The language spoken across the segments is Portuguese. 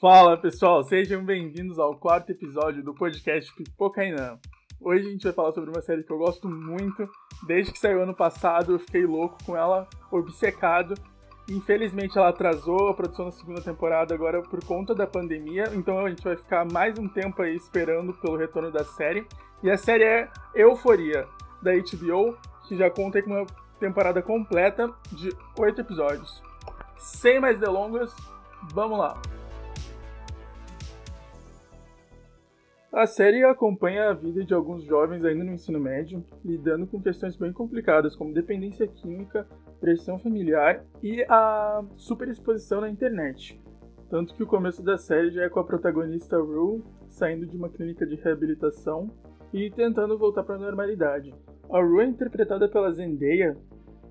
Fala pessoal, sejam bem-vindos ao quarto episódio do podcast Pipocainã. Hoje a gente vai falar sobre uma série que eu gosto muito. Desde que saiu ano passado, eu fiquei louco com ela, obcecado. Infelizmente ela atrasou a produção da segunda temporada agora por conta da pandemia, então a gente vai ficar mais um tempo aí esperando pelo retorno da série. E a série é Euforia, da HBO, que já conta com uma temporada completa de oito episódios. Sem mais delongas, vamos lá! A série acompanha a vida de alguns jovens ainda no ensino médio, lidando com questões bem complicadas como dependência química, pressão familiar e a superexposição na internet. Tanto que o começo da série já é com a protagonista Rue saindo de uma clínica de reabilitação e tentando voltar para a normalidade. A Rue é interpretada pela Zendaya,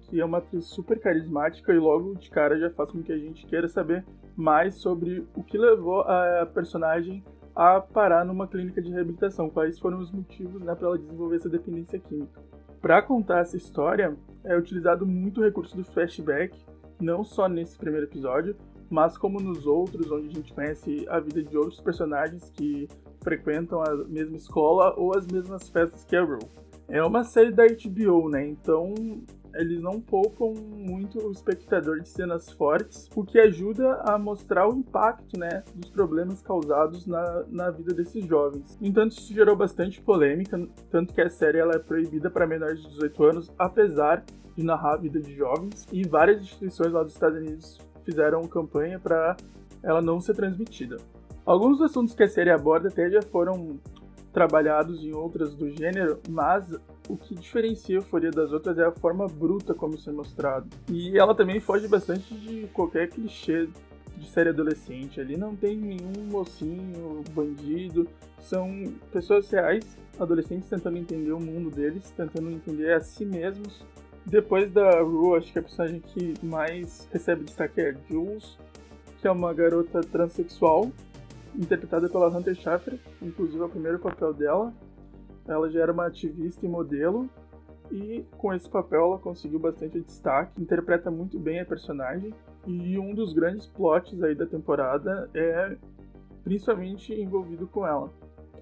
que é uma atriz super carismática e logo de cara já faz com que a gente queira saber mais sobre o que levou a personagem a parar numa clínica de reabilitação, quais foram os motivos né, para ela desenvolver essa dependência química. Para contar essa história, é utilizado muito o recurso do flashback, não só nesse primeiro episódio, mas como nos outros, onde a gente conhece a vida de outros personagens que frequentam a mesma escola ou as mesmas festas que a Rue. É uma série da HBO, né? Então eles não poupam muito o espectador de cenas fortes, o que ajuda a mostrar o impacto né, dos problemas causados na, na vida desses jovens. No entanto, isso gerou bastante polêmica, tanto que a série ela é proibida para menores de 18 anos, apesar de narrar a vida de jovens, e várias instituições lá dos Estados Unidos fizeram campanha para ela não ser transmitida. Alguns dos assuntos que a série aborda até já foram trabalhados em outras do gênero, mas o que diferencia a Euforia das outras é a forma bruta como isso é mostrado. E ela também foge bastante de qualquer clichê de série adolescente. Ali não tem nenhum mocinho, bandido. São pessoas reais, adolescentes tentando entender o mundo deles, tentando entender a si mesmos. Depois da Rue, acho que a personagem que mais recebe destaque é Jules, que é uma garota transexual, interpretada pela Hunter Schafer, inclusive é o primeiro papel dela. Ela já era uma ativista e modelo, e com esse papel ela conseguiu bastante destaque, interpreta muito bem a personagem, e um dos grandes plots aí da temporada é principalmente envolvido com ela.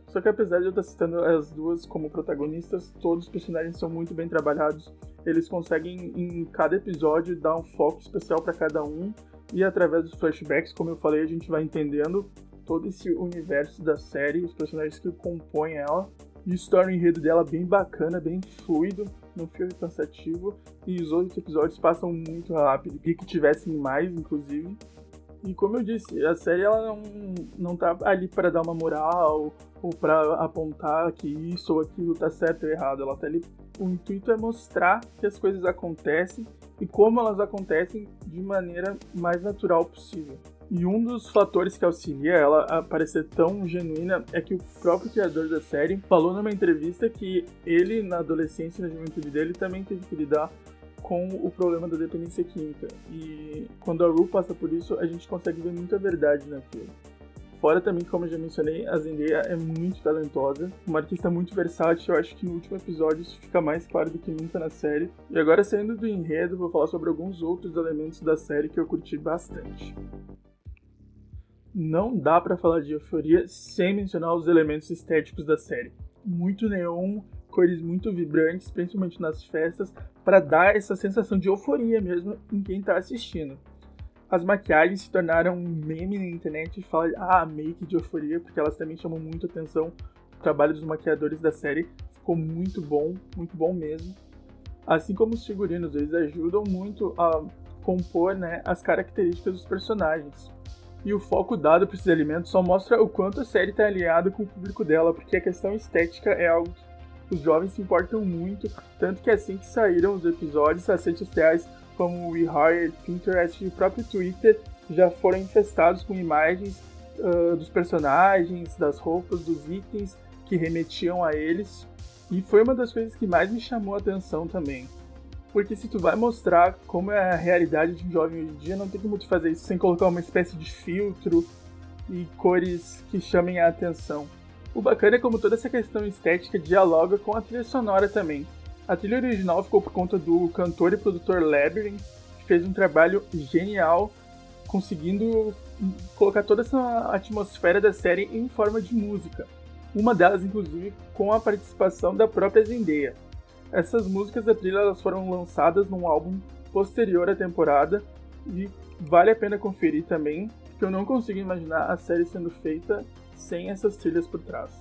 Só que apesar de eu estar citando as duas como protagonistas, todos os personagens são muito bem trabalhados. Eles conseguem em cada episódio dar um foco especial para cada um e através dos flashbacks, como eu falei, a gente vai entendendo todo esse universo da série, os personagens que compõem ela. E o story enredo dela bem bacana, bem fluido, não fica cansativo. E os outros episódios passam muito rápido. Queria que tivessem mais, inclusive. E como eu disse, a série ela não, não tá ali para dar uma moral ou para apontar que isso ou aquilo tá certo ou errado. Ela tá ali. O intuito é mostrar que as coisas acontecem e como elas acontecem de maneira mais natural possível. E um dos fatores que auxilia ela a parecer tão genuína é que o próprio criador da série falou numa entrevista que ele, na adolescência e na juventude dele, também teve que lidar com o problema da dependência química. E quando a Ru passa por isso, a gente consegue ver muita verdade naquilo. Fora também, como eu já mencionei, a Zendaya é muito talentosa, uma artista muito versátil. Eu acho que no último episódio isso fica mais claro do que nunca na série. E agora, saindo do enredo, vou falar sobre alguns outros elementos da série que eu curti bastante não dá para falar de euforia sem mencionar os elementos estéticos da série. Muito neon, cores muito vibrantes, principalmente nas festas, para dar essa sensação de euforia mesmo em quem está assistindo. As maquiagens se tornaram um meme na internet e fala, ah, make de euforia, porque elas também chamam muito atenção. O trabalho dos maquiadores da série ficou muito bom, muito bom mesmo. Assim como os figurinos, eles ajudam muito a compor né, as características dos personagens e o foco dado para esses elementos só mostra o quanto a série está alinhada com o público dela, porque a questão estética é algo que os jovens se importam muito, tanto que assim que saíram os episódios, as redes sociais como o WeHired, Pinterest e o próprio Twitter já foram infestados com imagens uh, dos personagens, das roupas, dos itens que remetiam a eles. E foi uma das coisas que mais me chamou a atenção também. Porque se tu vai mostrar como é a realidade de um jovem hoje em dia, não tem como tu fazer isso sem colocar uma espécie de filtro e cores que chamem a atenção. O bacana é como toda essa questão estética dialoga com a trilha sonora também. A trilha original ficou por conta do cantor e produtor Labyrinth, que fez um trabalho genial conseguindo colocar toda essa atmosfera da série em forma de música. Uma delas, inclusive, com a participação da própria Zendaya. Essas músicas da trilha elas foram lançadas num álbum posterior à temporada e vale a pena conferir também, porque eu não consigo imaginar a série sendo feita sem essas trilhas por trás.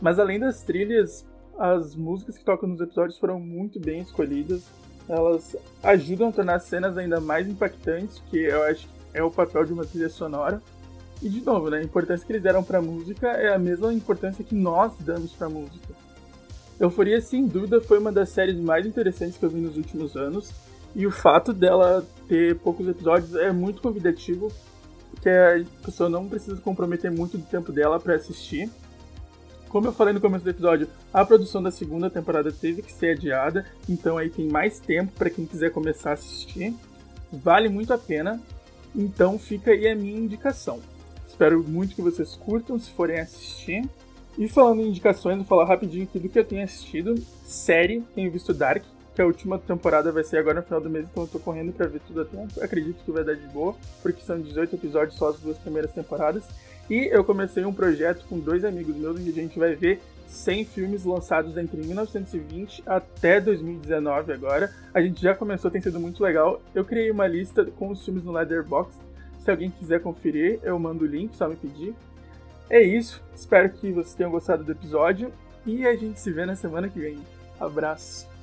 Mas além das trilhas, as músicas que tocam nos episódios foram muito bem escolhidas. Elas ajudam a tornar as cenas ainda mais impactantes, que eu acho que é o papel de uma trilha sonora. E de novo, né, a importância que eles deram para a música é a mesma importância que nós damos para a música. Euforia, sem dúvida, foi uma das séries mais interessantes que eu vi nos últimos anos. E o fato dela ter poucos episódios é muito convidativo, porque a pessoa não precisa comprometer muito do tempo dela para assistir. Como eu falei no começo do episódio, a produção da segunda temporada teve que ser adiada, então aí tem mais tempo para quem quiser começar a assistir. Vale muito a pena, então fica aí a minha indicação. Espero muito que vocês curtam se forem assistir. E falando em indicações, vou falar rapidinho aqui do que eu tenho assistido. Série, tenho visto Dark, que a última temporada vai ser agora no final do mês, então eu tô correndo para ver tudo a tempo. Acredito que vai dar de boa, porque são 18 episódios só as duas primeiras temporadas. E eu comecei um projeto com dois amigos meus, onde a gente vai ver 100 filmes lançados entre 1920 até 2019 agora. A gente já começou, tem sido muito legal. Eu criei uma lista com os filmes no Letterboxd. Se alguém quiser conferir, eu mando o link, só me pedir. É isso, espero que vocês tenham gostado do episódio e a gente se vê na semana que vem. Abraço!